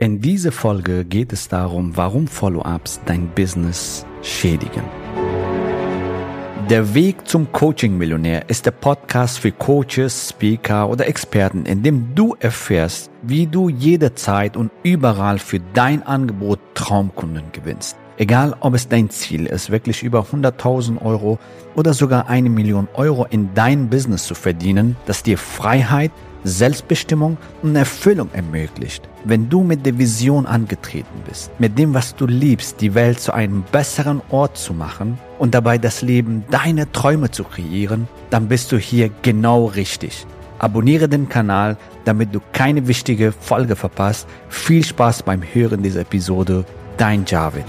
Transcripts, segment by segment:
In dieser Folge geht es darum, warum Follow-ups dein Business schädigen. Der Weg zum Coaching-Millionär ist der Podcast für Coaches, Speaker oder Experten, in dem du erfährst, wie du jederzeit und überall für dein Angebot Traumkunden gewinnst. Egal, ob es dein Ziel ist, wirklich über 100.000 Euro oder sogar eine Million Euro in dein Business zu verdienen, das dir Freiheit, Selbstbestimmung und Erfüllung ermöglicht. Wenn du mit der Vision angetreten bist, mit dem, was du liebst, die Welt zu einem besseren Ort zu machen und dabei das Leben deiner Träume zu kreieren, dann bist du hier genau richtig. Abonniere den Kanal, damit du keine wichtige Folge verpasst. Viel Spaß beim Hören dieser Episode. Dein Javid.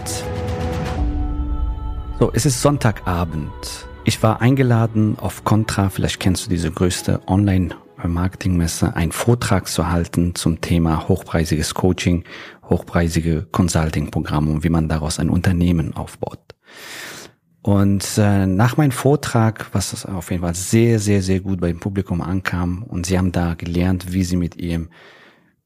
So, es ist Sonntagabend. Ich war eingeladen auf Contra, vielleicht kennst du diese größte Online- Marketingmesse einen Vortrag zu halten zum Thema hochpreisiges Coaching, hochpreisige Consulting-Programme und wie man daraus ein Unternehmen aufbaut. Und äh, nach meinem Vortrag, was auf jeden Fall sehr, sehr, sehr gut beim Publikum ankam, und sie haben da gelernt, wie sie mit ihrem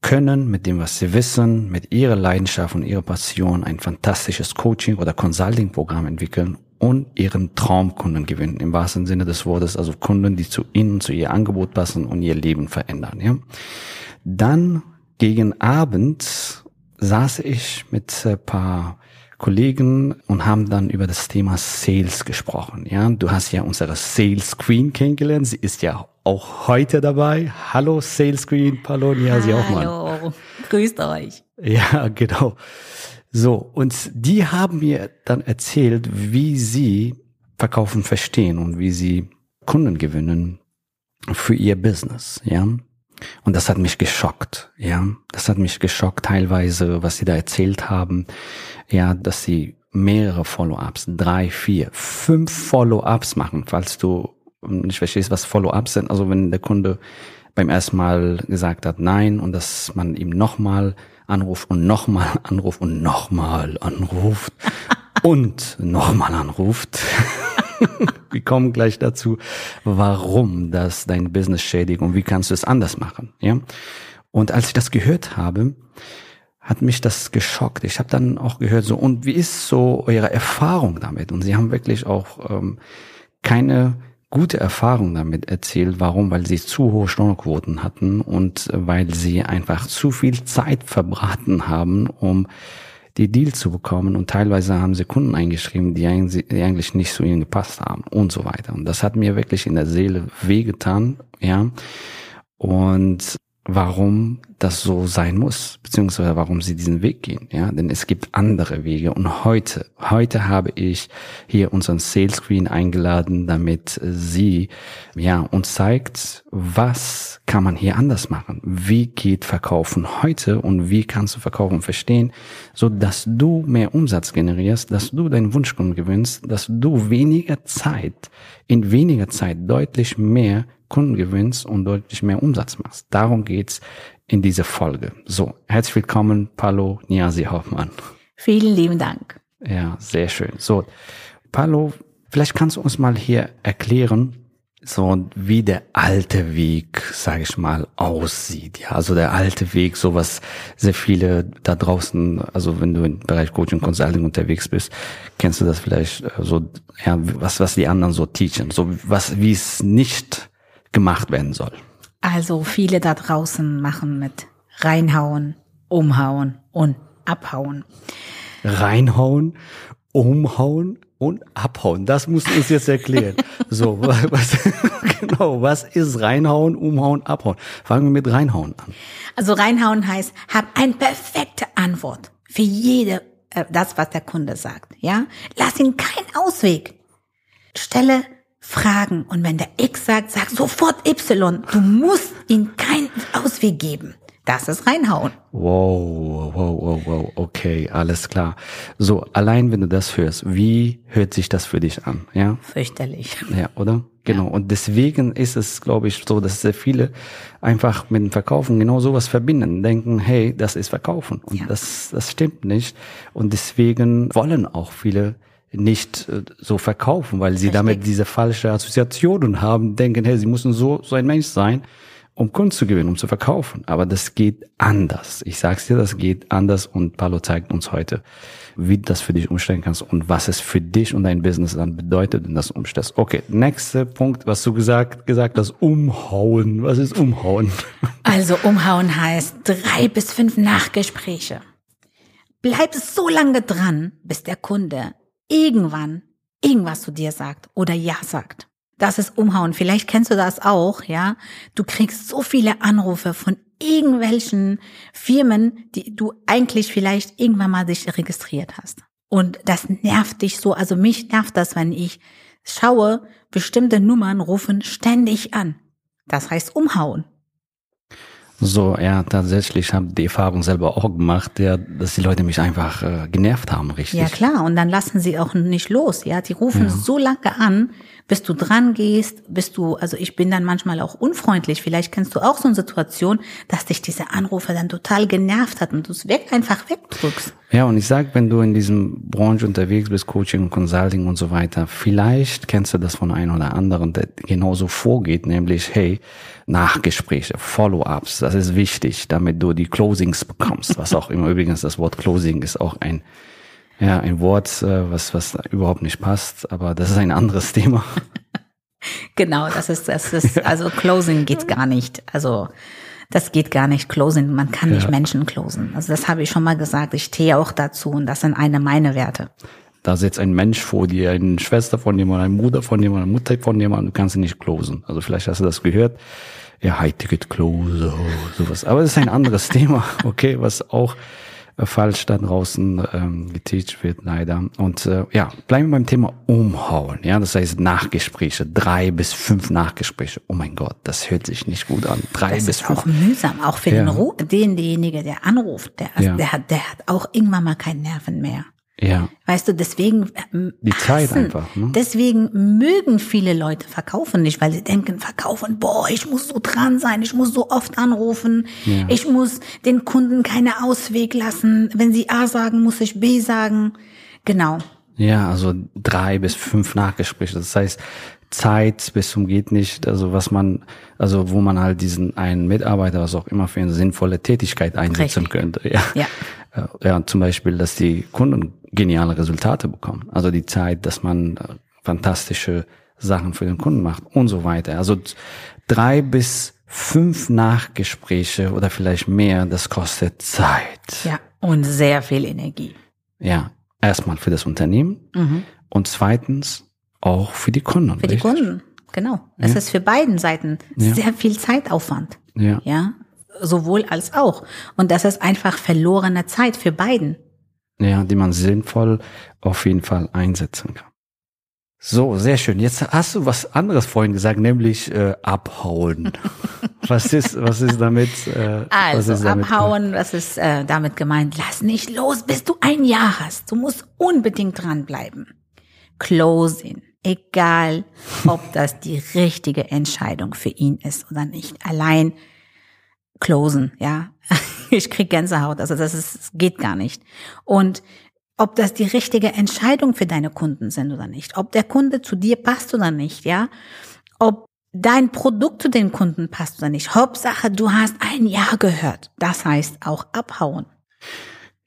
Können, mit dem, was sie wissen, mit ihrer Leidenschaft und ihrer Passion ein fantastisches Coaching- oder Consulting-Programm entwickeln und ihren Traumkunden gewinnen, im wahrsten Sinne des Wortes, also Kunden, die zu ihnen, zu ihr Angebot passen und ihr Leben verändern. Ja. Dann gegen Abend saß ich mit ein paar Kollegen und haben dann über das Thema Sales gesprochen. Ja, du hast ja unsere Sales Queen kennengelernt. Sie ist ja auch heute dabei. Hallo Sales Queen, Palonia, Sie auch mal. Hallo, grüßt euch. Ja, genau. So, und die haben mir dann erzählt, wie sie Verkaufen verstehen und wie sie Kunden gewinnen für ihr Business, ja. Und das hat mich geschockt, ja. Das hat mich geschockt teilweise, was sie da erzählt haben, ja, dass sie mehrere Follow-ups, drei, vier, fünf Follow-ups machen, falls du nicht verstehst, was Follow-ups sind. Also wenn der Kunde beim ersten Mal gesagt hat Nein und dass man ihm nochmal anruft und nochmal anruft und nochmal anruft und nochmal anruft. Wir kommen gleich dazu, warum das dein Business schädigt und wie kannst du es anders machen, ja? Und als ich das gehört habe, hat mich das geschockt. Ich habe dann auch gehört, so und wie ist so eure Erfahrung damit? Und sie haben wirklich auch ähm, keine gute Erfahrung damit erzählt. Warum? Weil sie zu hohe Stornoquoten hatten und weil sie einfach zu viel Zeit verbraten haben, um die Deal zu bekommen und teilweise haben sie Kunden eingeschrieben, die eigentlich nicht zu ihnen gepasst haben und so weiter. Und das hat mir wirklich in der Seele wehgetan, ja. Und warum das so sein muss, beziehungsweise warum sie diesen Weg gehen, ja, denn es gibt andere Wege. Und heute, heute habe ich hier unseren Sales Screen eingeladen, damit sie, ja, uns zeigt, was kann man hier anders machen, wie geht Verkaufen heute und wie kannst du Verkaufen verstehen, so dass du mehr Umsatz generierst, dass du deinen Wunschkunden gewinnst, dass du weniger Zeit, in weniger Zeit deutlich mehr Kunden gewinnst und deutlich mehr Umsatz machst. Darum geht's in dieser Folge. So, herzlich willkommen, Palo Niasi Hoffmann. Vielen lieben Dank. Ja, sehr schön. So, Palo, vielleicht kannst du uns mal hier erklären, so wie der alte Weg, sage ich mal, aussieht. Ja, also der alte Weg, so was sehr viele da draußen, also wenn du im Bereich Coaching Consulting unterwegs bist, kennst du das vielleicht äh, so, ja, was was die anderen so teachen, so was wie es nicht gemacht werden soll? Also viele da draußen machen mit reinhauen, umhauen und abhauen. Reinhauen, umhauen und abhauen. Das musst du uns jetzt erklären. so, was, genau, was ist reinhauen, umhauen, abhauen? Fangen wir mit reinhauen an. Also reinhauen heißt, hab eine perfekte Antwort für jede, äh, das, was der Kunde sagt, ja? Lass ihn keinen Ausweg. Stelle fragen. Und wenn der X sagt, sag sofort Y. Du musst ihm keinen Ausweg geben. Das ist reinhauen. Wow, wow, wow, wow, okay, alles klar. So, allein wenn du das hörst, wie hört sich das für dich an? Ja? Fürchterlich. Ja, oder? Genau. Ja. Und deswegen ist es, glaube ich, so, dass sehr viele einfach mit dem Verkaufen genau sowas verbinden, denken, hey, das ist Verkaufen. Und ja. das, das stimmt nicht. Und deswegen wollen auch viele nicht äh, so verkaufen, weil sie Richtig. damit diese falsche Assoziationen haben, denken, hey, sie müssen so, so ein Mensch sein. um Kunden zu gewinnen, um zu verkaufen. Aber das geht anders. Ich sag's dir, das geht anders und Palo zeigt uns heute, wie das für dich umstellen kannst und was es für dich und dein Business dann bedeutet, wenn das umstellst. Okay, nächster Punkt, was du gesagt, gesagt hast, umhauen. Was ist umhauen? Also umhauen heißt drei bis fünf Nachgespräche. Bleib so lange dran, bis der Kunde irgendwann irgendwas zu dir sagt oder ja sagt. Das ist umhauen. Vielleicht kennst du das auch, ja. Du kriegst so viele Anrufe von irgendwelchen Firmen, die du eigentlich vielleicht irgendwann mal dich registriert hast. Und das nervt dich so. Also mich nervt das, wenn ich schaue, bestimmte Nummern rufen ständig an. Das heißt umhauen. So, ja, tatsächlich habe die Erfahrung selber auch gemacht, ja, dass die Leute mich einfach äh, genervt haben, richtig. Ja klar, und dann lassen sie auch nicht los, ja. Die rufen ja. so lange an, bis du dran gehst, bis du, also ich bin dann manchmal auch unfreundlich. Vielleicht kennst du auch so eine Situation, dass dich diese Anrufe dann total genervt hat und du es weg einfach wegdrückst. Ja, und ich sag, wenn du in diesem Branche unterwegs bist, Coaching Consulting und so weiter, vielleicht kennst du das von einem oder anderen, der genauso vorgeht, nämlich, hey, Nachgespräche, Follow-ups, das ist wichtig, damit du die Closings bekommst, was auch immer übrigens das Wort Closing ist auch ein ja, ein Wort, äh, was, was überhaupt nicht passt, aber das ist ein anderes Thema. genau, das ist, das ist, also Closing geht gar nicht. Also, das geht gar nicht, Closing, man kann nicht ja. Menschen closen. Also, das habe ich schon mal gesagt, ich stehe auch dazu und das sind eine meine Werte. Da sitzt ein Mensch vor dir, eine Schwester von jemandem, eine Mutter von jemandem, eine Mutter von jemandem, du kannst ihn nicht closen. Also, vielleicht hast du das gehört. Ja, High-Ticket Close, sowas. Aber das ist ein anderes Thema, okay, was auch falsch da draußen ähm, geteacht wird, leider. Und äh, ja, bleiben wir beim Thema Umhauen. Ja, das heißt Nachgespräche, drei bis fünf Nachgespräche. Oh mein Gott, das hört sich nicht gut an. Drei das bis ist fünf. auch mühsam, auch für ja. den, Ru den derjenige, der anruft, der, ja. der hat, der hat auch irgendwann mal keinen Nerven mehr. Ja. Weißt du, deswegen ähm, die Zeit hassen, einfach. Ne? Deswegen mögen viele Leute verkaufen nicht, weil sie denken, verkaufen, boah, ich muss so dran sein, ich muss so oft anrufen, ja. ich muss den Kunden keine Ausweg lassen. Wenn sie A sagen, muss ich B sagen. Genau. Ja, also drei bis fünf Nachgespräche. Das heißt, Zeit bis zum geht nicht, also was man, also wo man halt diesen einen Mitarbeiter, was auch immer für eine sinnvolle Tätigkeit einsetzen Richtig. könnte. Ja. ja. Ja, zum Beispiel, dass die Kunden geniale Resultate bekommen. Also die Zeit, dass man äh, fantastische Sachen für den Kunden macht und so weiter. Also drei bis fünf Nachgespräche oder vielleicht mehr, das kostet Zeit. Ja, und sehr viel Energie. Ja, erstmal für das Unternehmen mhm. und zweitens auch für die Kunden. Für richtig? die Kunden, genau. Es ja. ist für beiden Seiten ja. sehr viel Zeitaufwand. Ja. Ja, sowohl als auch. Und das ist einfach verlorene Zeit für beiden. Ja, die man sinnvoll auf jeden Fall einsetzen kann. So, sehr schön. Jetzt hast du was anderes vorhin gesagt, nämlich äh, abhauen. was ist, was ist damit? Äh, also was ist damit abhauen, was ist äh, damit gemeint? Lass nicht los, bis du ein Jahr hast. Du musst unbedingt dranbleiben. Closing, egal, ob das die richtige Entscheidung für ihn ist oder nicht. Allein closen, ja. Ich krieg Gänsehaut, also das ist, das geht gar nicht. Und ob das die richtige Entscheidung für deine Kunden sind oder nicht, ob der Kunde zu dir passt oder nicht, ja, ob dein Produkt zu den Kunden passt oder nicht. Hauptsache, du hast ein Ja gehört. Das heißt auch abhauen.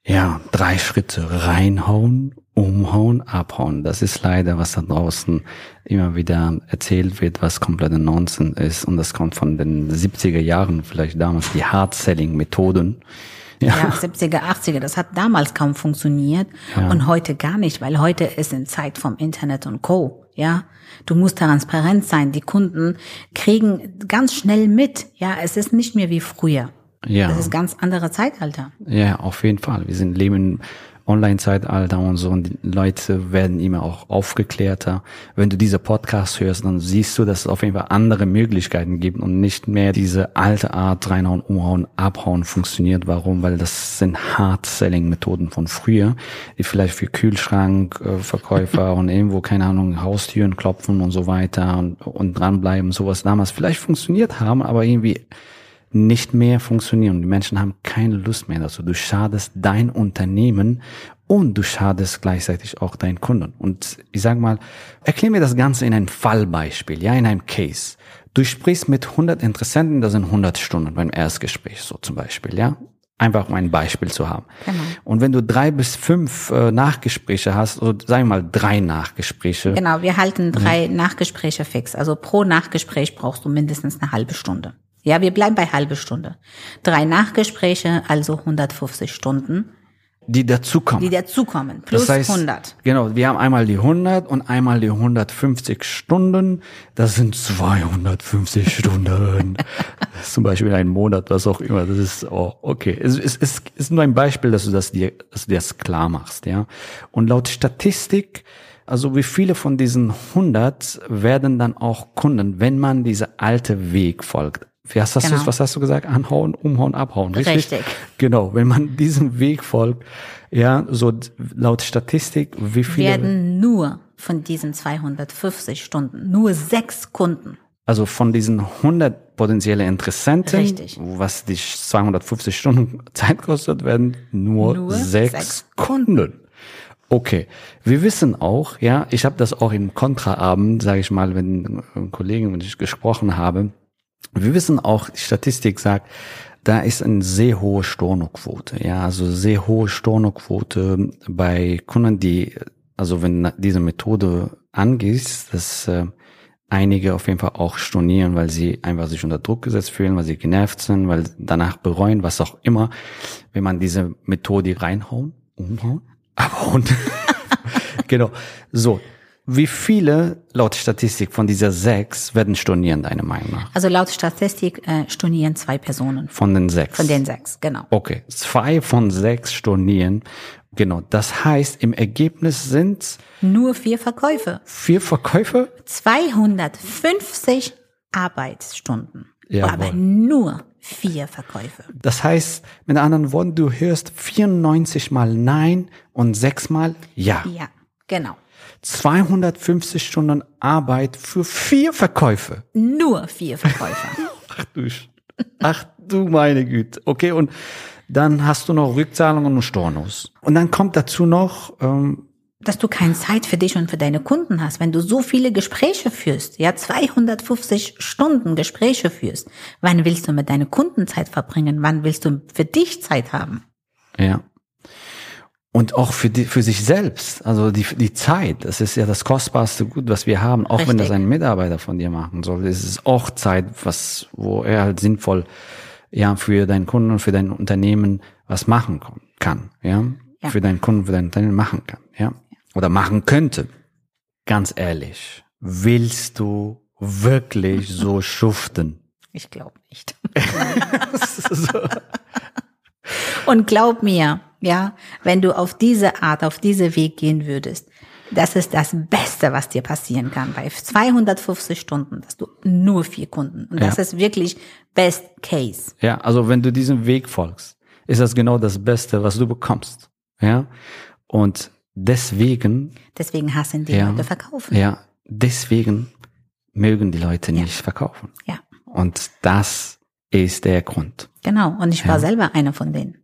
Ja, drei Schritte reinhauen, umhauen, abhauen. Das ist leider, was da draußen immer wieder erzählt wird, was kompletter Nonsens ist. Und das kommt von den 70er Jahren, vielleicht damals die Hard-Selling-Methoden. Ja. ja, 70er, 80er, das hat damals kaum funktioniert ja. und heute gar nicht, weil heute ist in Zeit vom Internet und Co. Ja, du musst transparent sein. Die Kunden kriegen ganz schnell mit. Ja, es ist nicht mehr wie früher. Ja. Das ist ganz andere Zeitalter. Ja, auf jeden Fall. Wir sind leben Online-Zeitalter und so und die Leute werden immer auch aufgeklärter. Wenn du diese Podcast hörst, dann siehst du, dass es auf jeden Fall andere Möglichkeiten gibt und nicht mehr diese alte Art reinhauen, umhauen, abhauen funktioniert. Warum? Weil das sind Hard-Selling-Methoden von früher, die vielleicht für Kühlschrankverkäufer und irgendwo, keine Ahnung, Haustüren klopfen und so weiter und, und dranbleiben, sowas damals vielleicht funktioniert haben, aber irgendwie nicht mehr funktionieren. Die Menschen haben keine Lust mehr dazu. Du schadest dein Unternehmen und du schadest gleichzeitig auch deinen Kunden. Und ich sag mal, erklär mir das Ganze in einem Fallbeispiel, ja, in einem Case. Du sprichst mit 100 Interessenten, das sind 100 Stunden beim Erstgespräch, so zum Beispiel, ja. Einfach um ein Beispiel zu haben. Genau. Und wenn du drei bis fünf äh, Nachgespräche hast, oder sagen wir mal drei Nachgespräche, Genau, wir halten drei Nachgespräche fix. Also pro Nachgespräch brauchst du mindestens eine halbe Stunde. Ja, wir bleiben bei halbe Stunde. Drei Nachgespräche, also 150 Stunden, die dazukommen. die dazukommen, plus das heißt, 100. Genau, wir haben einmal die 100 und einmal die 150 Stunden. Das sind 250 Stunden. Zum Beispiel ein Monat, was auch immer. Das ist, oh, okay. Es, es, es ist nur ein Beispiel, dass du das dir, dass du das klar machst, ja. Und laut Statistik, also wie viele von diesen 100 werden dann auch Kunden, wenn man diese alte Weg folgt. Wie hast, Genau. du, was hast du gesagt? Anhauen, umhauen, abhauen, richtig? Richtig. Genau, wenn man diesem Weg folgt, ja, so laut Statistik, wie viele, Werden nur von diesen 250 Stunden, nur sechs Kunden. also von diesen 100 potenzielle Interessenten, Richtig. was dich 250 Stunden Zeit kostet, werden nur, Nur sechs, sechs Kunden. Okay, wir wissen auch, ja, ich habe das auch im Kontraabend, sage ich mal, wenn äh, Kollegen, wenn ich gesprochen habe, wir wissen auch, Statistik sagt, da ist eine sehr hohe Stornoquote, ja, also sehr hohe Stornoquote bei Kunden, die, also wenn diese Methode angehst, dass äh, einige auf jeden Fall auch stornieren, weil sie einfach sich unter Druck gesetzt fühlen, weil sie genervt sind, weil danach bereuen, was auch immer, wenn man diese Methode reinhauen, umhauen, abhauen. genau. So. Wie viele laut Statistik von dieser sechs werden stornieren, deiner Meinung nach? Also laut Statistik äh, stornieren zwei Personen Von den sechs. von den sechs, genau. Okay, zwei von sechs stornieren. Genau. Das heißt, im Ergebnis sind Nur vier Verkäufe. vier Verkäufe. 250 Arbeitsstunden. Jawohl. Aber nur vier Verkäufe. Das heißt, mit anderen Worten, du hörst 94 mal Nein und sechs mal Ja. Ja, genau. 250 Stunden Arbeit für vier Verkäufe. Nur vier Verkäufe. Ach du, ach du meine Güte. Okay, und dann hast du noch Rückzahlungen und Stornos. Und dann kommt dazu noch, ähm, Dass du keine Zeit für dich und für deine Kunden hast, wenn du so viele Gespräche führst, ja, 250 Stunden Gespräche führst. Wann willst du mit deinen Kunden Zeit verbringen? Wann willst du für dich Zeit haben? ja. Und auch für, die, für sich selbst, also die, die Zeit, das ist ja das kostbarste Gut, was wir haben, auch wenn das Richtig. ein Mitarbeiter von dir machen soll. Es ist auch Zeit, was, wo er halt sinnvoll ja für deinen Kunden und für dein Unternehmen was machen kann, ja, Ja. für deinen Kunden, für dein Unternehmen machen kann, ja, oder machen könnte. Ganz ehrlich, willst du wirklich so schuften? Ich glaube nicht. Und glaub mir, ja, wenn du auf diese Art, auf diese Weg gehen würdest, das ist das Beste, was dir passieren kann. Bei 250 Stunden, dass du nur vier Kunden. Und das Ja. ist wirklich Best Case. Ja, also wenn du diesem Weg folgst, ist das genau das Beste, was du bekommst, ja. Und deswegen, Deswegen hassen die Ja. Leute verkaufen. ja, deswegen mögen die Leute nicht verkaufen. Ja, Und das ist der Grund. genau. Und ich war selber einer von denen.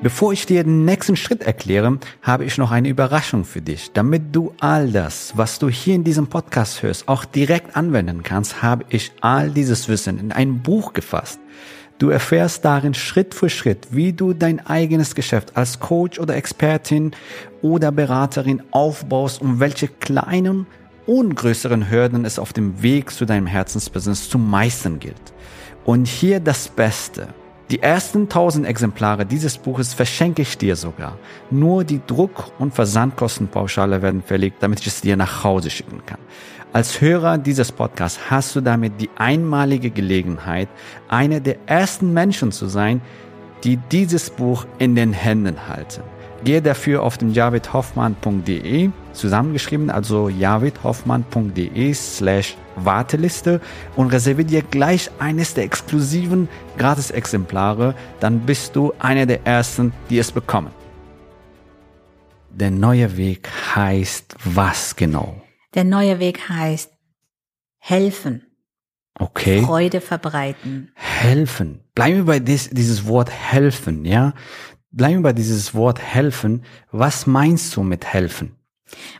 Bevor ich dir den nächsten Schritt erkläre, habe ich noch eine Überraschung für dich. Damit du all das, was du hier in diesem Podcast hörst, auch direkt anwenden kannst, habe ich all dieses Wissen in ein Buch gefasst. Du erfährst darin Schritt für Schritt, wie du dein eigenes Geschäft als Coach oder Expertin oder Beraterin aufbaust und welche kleinen und größeren Hürden es auf dem Weg zu deinem Herzensbusiness zu meistern gilt. Und hier das Beste. Die ersten 1000 Exemplare dieses Buches verschenke ich dir sogar. Nur die Druck- und Versandkostenpauschale werden verlegt, damit ich es dir nach Hause schicken kann. Als Hörer dieses Podcasts hast du damit die einmalige Gelegenheit, einer der ersten Menschen zu sein, die dieses Buch in den Händen halten. Gehe dafür auf den javidhoffmann.de, zusammengeschrieben, also javidhoffmann.de slash Warteliste und reserviere dir gleich eines der exklusiven Gratis-Exemplare, dann bist du einer der Ersten, die es bekommen. Der neue Weg heißt was genau? Der neue Weg heißt helfen, Okay. Freude verbreiten. helfen. Bleiben wir bei dis, dieses Wort helfen, ja? Bleiben wir bei dieses Wort helfen. Was meinst du mit helfen?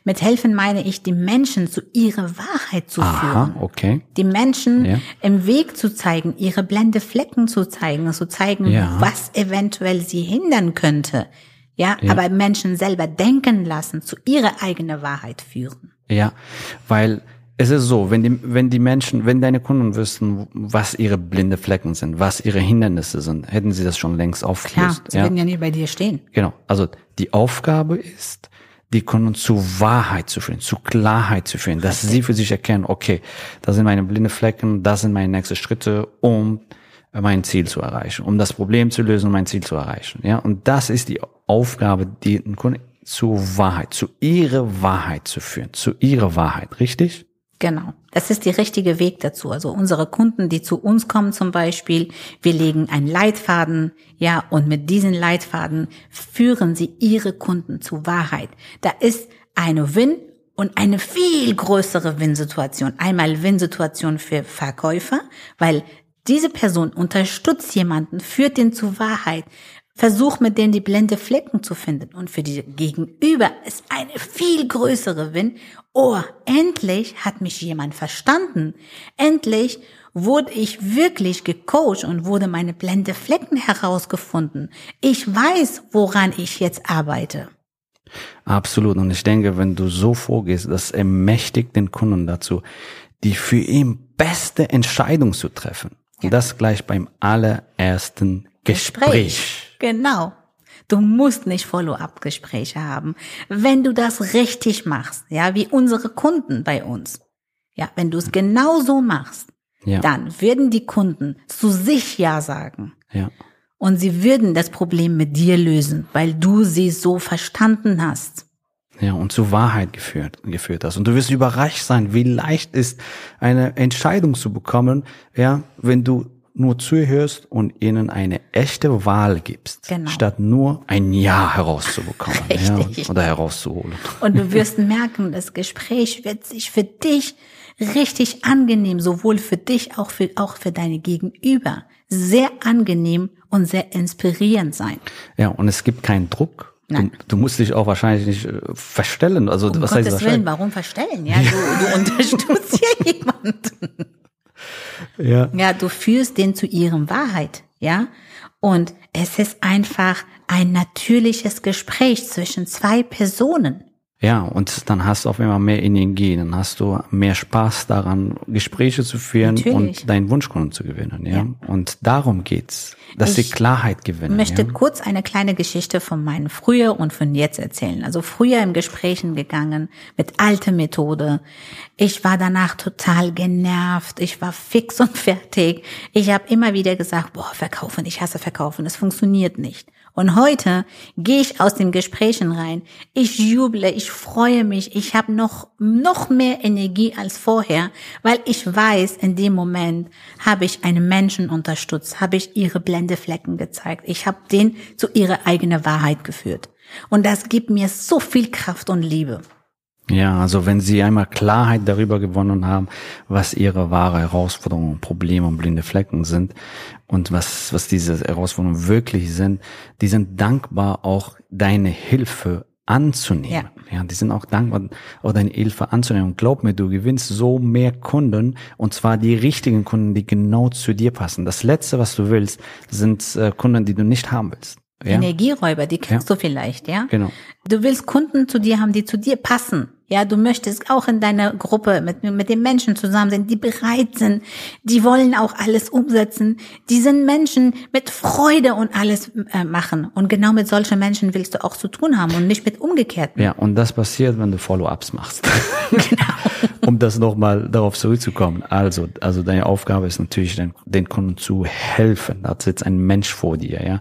Mit helfen meine ich, die Menschen zu ihrer Wahrheit zu Aha, führen. okay. Die Menschen Ja. im Weg zu zeigen, ihre blende Flecken zu zeigen, zu zeigen, Ja. was eventuell sie hindern könnte. Ja, Ja. aber Menschen selber denken lassen, zu ihrer eigenen Wahrheit führen. Ja, weil es ist so, wenn die, wenn die Menschen, wenn deine Kunden wüssten, was ihre blinde Flecken sind, was ihre Hindernisse sind, hätten sie das schon längst Klar, aufgelöst. sie werden ja nicht bei dir stehen. Genau. Also die Aufgabe ist, die Kunden zu Wahrheit zu führen, zu Klarheit zu führen, dass sie für sich erkennen, okay, das sind meine blinde Flecken, das sind meine nächsten Schritte, um mein Ziel zu erreichen, um das Problem zu lösen, um mein Ziel zu erreichen. Ja, und das ist die Aufgabe, die den Kunden zu Wahrheit, zu ihrer Wahrheit zu führen, zu ihrer Wahrheit, richtig? Genau. Das ist der richtige Weg dazu. Also unsere Kunden, die zu uns kommen zum Beispiel, wir legen einen Leitfaden, ja, und mit diesen Leitfaden führen sie ihre Kunden zu Wahrheit. Da ist eine Win und eine viel größere Win-Situation. Einmal Win-Situation für Verkäufer, weil diese Person unterstützt jemanden, führt den zu Wahrheit, versucht mit denen die blende Flecken zu finden. Und für die Gegenüber ist eine viel größere Win. Oh, endlich hat mich jemand verstanden. Endlich wurde ich wirklich gecoacht und wurde meine blende Flecken herausgefunden. Ich weiß, woran ich jetzt arbeite. Absolut. Und ich denke, wenn du so vorgehst, das ermächtigt den Kunden dazu, die für ihn beste Entscheidung zu treffen. Und das gleich beim allerersten Gespräch. Genau. Du musst nicht Follow-up-Gespräche haben. Wenn du das richtig machst, ja, wie unsere Kunden bei uns. Ja, wenn du es genau so machst, Ja. dann würden die Kunden zu sich Ja sagen. Ja. Und sie würden das Problem mit dir lösen, weil du sie so verstanden hast. Ja, und zur Wahrheit geführt, geführt hast. Und du wirst überrascht sein, wie leicht ist, eine Entscheidung zu bekommen, ja, wenn du nur zuhörst und ihnen eine echte Wahl gibst, Genau. statt nur ein Ja herauszubekommen ja, Richtig. oder herauszuholen. Und du wirst merken, das Gespräch wird sich für dich richtig angenehm, sowohl für dich, auch für, auch für deine Gegenüber, sehr angenehm und sehr inspirierend sein. Ja, und es gibt keinen Druck. Du, du musst dich auch wahrscheinlich nicht äh, verstellen. Also Um was heißt Gottes wahrscheinlich? Willen, warum verstellen? Ja, du, du unterstützt ja jemanden. Ja. Ja, du führst den zu ihrem Wahrheit, ja. Und es ist einfach ein natürliches Gespräch zwischen zwei Personen. Ja, und dann hast du auf einmal mehr Energie, dann hast du mehr Spaß daran, Gespräche zu führen Natürlich. und deinen Wunschkunden zu gewinnen, ja. Und darum geht's, dass sie Ich Klarheit gewinnen. möchte ja? kurz eine kleine Geschichte von meinem früher und von jetzt erzählen. Also früher im Gesprächen gegangen mit alte Methode. Ich war danach total genervt. Ich war fix und fertig. Ich habe immer wieder gesagt, boah, verkaufen, ich hasse verkaufen, es funktioniert nicht. Und heute gehe ich aus den Gesprächen rein. Ich juble, ich freue mich, ich habe noch noch mehr Energie als vorher, weil ich weiß, in dem Moment habe ich einen Menschen unterstützt, habe ich ihre Blendeflecken gezeigt. Ich habe den zu ihrer eigenen Wahrheit geführt. Und das gibt mir so viel Kraft und Liebe. Ja, also wenn Sie einmal Klarheit darüber gewonnen haben, was Ihre wahre Herausforderungen, Probleme und blinde Flecken sind und was, was diese Herausforderungen wirklich sind, die sind dankbar auch deine Hilfe anzunehmen. Ja. die sind auch dankbar, auch deine Hilfe anzunehmen. Und glaub mir, du gewinnst so mehr Kunden und zwar die richtigen Kunden, die genau zu dir passen. Das Letzte, was du willst, sind äh, Kunden, die du nicht haben willst. Ja, Energieräuber, die kennst du vielleicht, ja? genau. Du willst Kunden zu dir haben, die zu dir passen. Ja, du möchtest auch in deiner Gruppe mit, mit den Menschen zusammen sein, die bereit sind, die wollen auch alles umsetzen. Die sind Menschen mit Freude und alles äh, machen. Und genau mit solchen Menschen willst du auch zu tun haben und nicht mit umgekehrten. Ja, und das passiert, wenn du Follow-ups machst. um das nochmal darauf zurückzukommen. Also, also deine Aufgabe ist natürlich, den, den Kunden zu helfen. Da sitzt ein Mensch vor dir, ja,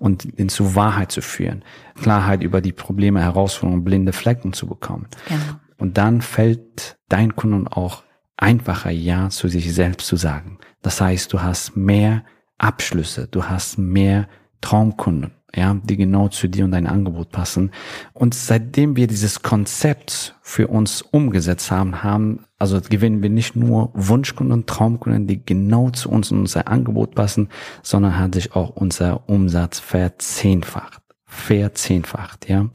und ihn zu Wahrheit zu führen, Klarheit über die Probleme, Herausforderungen, blinde Flecken zu bekommen. Genau. Und dann fällt dein Kunden auch einfacher Ja zu sich selbst zu sagen. Das heißt, du hast mehr Abschlüsse, du hast mehr Traumkunden, ja, die genau zu dir und dein Angebot passen. Und seitdem wir dieses Konzept für uns umgesetzt haben, haben, also gewinnen wir nicht nur Wunschkunden, Traumkunden, die genau zu uns und unser Angebot passen, sondern hat sich auch unser Umsatz verzehnfacht. Verzehnfacht, ja. Genau.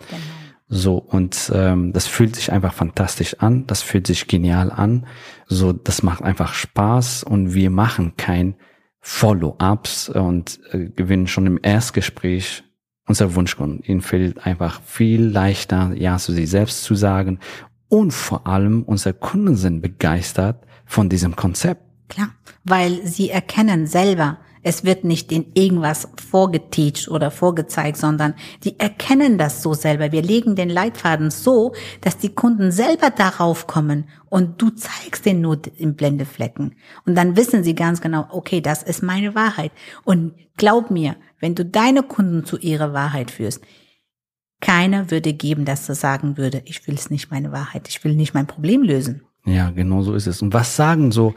So, und ähm, das fühlt sich einfach fantastisch an, das fühlt sich genial an. So, das macht einfach Spaß und wir machen kein Follow-ups und äh, gewinnen schon im Erstgespräch unser Wunschkunden. Ihnen fällt einfach viel leichter, Ja zu sich selbst zu sagen. Und vor allem unsere Kunden sind begeistert von diesem Konzept. Klar, weil sie erkennen selber, es wird nicht in irgendwas vorgeteacht oder vorgezeigt, sondern die erkennen das so selber. Wir legen den Leitfaden so, dass die Kunden selber darauf kommen und du zeigst den nur im Blendeflecken. Und dann wissen sie ganz genau, okay, das ist meine Wahrheit. Und glaub mir, wenn du deine Kunden zu ihrer Wahrheit führst, keiner würde geben, dass er sagen würde, ich will es nicht meine Wahrheit, ich will nicht mein Problem lösen. Ja, genau so ist es. Und was sagen so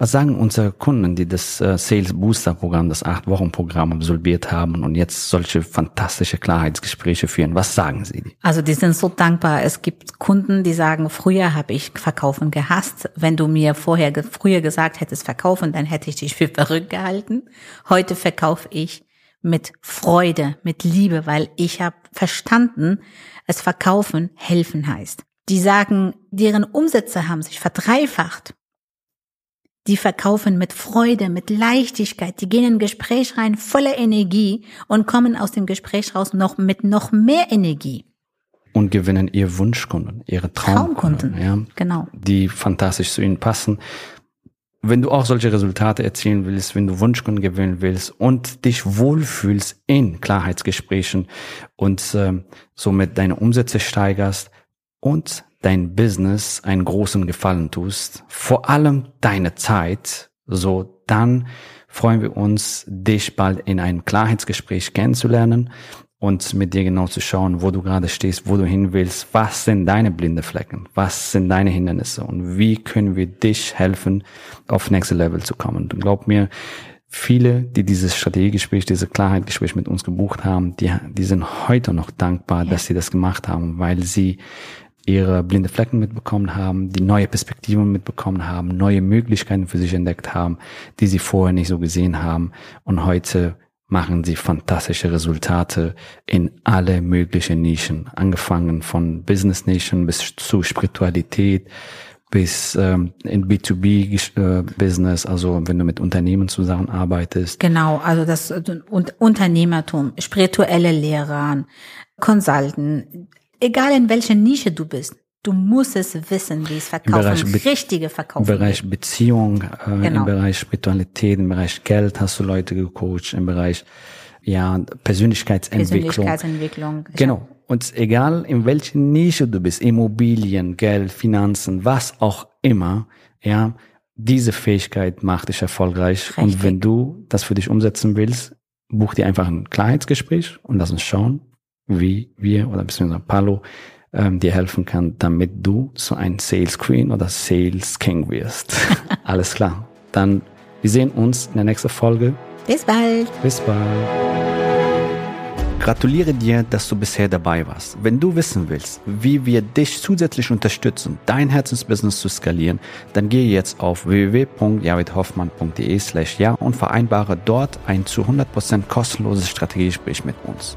was sagen unsere Kunden, die das äh, Sales Booster Programm, das acht Wochen Programm absolviert haben und jetzt solche fantastische Klarheitsgespräche führen? Was sagen sie? Also die sind so dankbar. Es gibt Kunden, die sagen, früher habe ich Verkaufen gehasst. Wenn du mir vorher früher gesagt hättest Verkaufen, dann hätte ich dich für verrückt gehalten. Heute verkaufe ich mit Freude, mit Liebe, weil ich habe verstanden, es Verkaufen helfen heißt. Die sagen, deren Umsätze haben sich verdreifacht die verkaufen mit Freude, mit Leichtigkeit. Die gehen in ein Gespräch rein voller Energie und kommen aus dem Gespräch raus noch mit noch mehr Energie. Und gewinnen ihr Wunschkunden, ihre Traumkunden, Traumkunden ja, genau. die fantastisch zu ihnen passen. Wenn du auch solche Resultate erzielen willst, wenn du Wunschkunden gewinnen willst und dich wohlfühlst in Klarheitsgesprächen und äh, somit deine Umsätze steigerst und dein Business einen großen Gefallen tust, vor allem deine Zeit, so dann freuen wir uns, dich bald in einem Klarheitsgespräch kennenzulernen und mit dir genau zu schauen, wo du gerade stehst, wo du hin willst, was sind deine blinde Flecken, was sind deine Hindernisse und wie können wir dich helfen, auf Next Level zu kommen. Und glaub mir, viele, die dieses Strategiegespräch, diese Klarheitsgespräch mit uns gebucht haben, die, die sind heute noch dankbar, ja. dass sie das gemacht haben, weil sie ihre blinde Flecken mitbekommen haben, die neue Perspektiven mitbekommen haben, neue Möglichkeiten für sich entdeckt haben, die sie vorher nicht so gesehen haben. Und heute machen sie fantastische Resultate in alle möglichen Nischen, angefangen von Business Nation bis zu Spiritualität, bis ähm, in B2B-Business, äh, also wenn du mit Unternehmen zusammenarbeitest. Genau, also das und Unternehmertum, spirituelle Lehrer, Consultant, egal in welcher Nische du bist, du musst es wissen, wie es verkaufen, richtige Verkaufen. Im Bereich geht. Beziehung, äh, genau. im Bereich Spiritualität, im Bereich Geld hast du Leute gecoacht, im Bereich ja Persönlichkeitsentwicklung. Persönlichkeitsentwicklung. Genau. Und egal in welcher Nische du bist, Immobilien, Geld, Finanzen, was auch immer, ja, diese Fähigkeit macht dich erfolgreich. Richtig. Und wenn du das für dich umsetzen willst, buch dir einfach ein Klarheitsgespräch und lass uns schauen, wie wir oder beziehungsweise Palo ähm, dir helfen kann, damit du so ein Sales Queen oder Sales King wirst. Alles klar. Dann wir sehen uns in der nächsten Folge. Bis bald. Bis bald. Gratuliere dir, dass du bisher dabei warst. Wenn du wissen willst, wie wir dich zusätzlich unterstützen, dein Herzensbusiness zu skalieren, dann gehe jetzt auf www.javidhoffmann.de slash ja und vereinbare dort ein zu 100% kostenloses Strategiegespräch mit uns.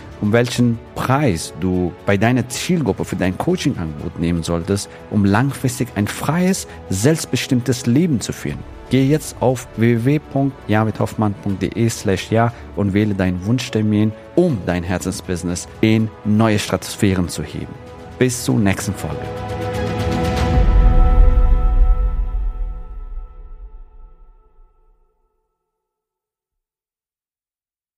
um welchen Preis du bei deiner Zielgruppe für dein Coaching-Angebot nehmen solltest, um langfristig ein freies, selbstbestimmtes Leben zu führen. Gehe jetzt auf www.javidhoffmann.de slash ja und wähle deinen Wunschtermin, um dein Herzensbusiness in neue Stratosphären zu heben. Bis zur nächsten Folge.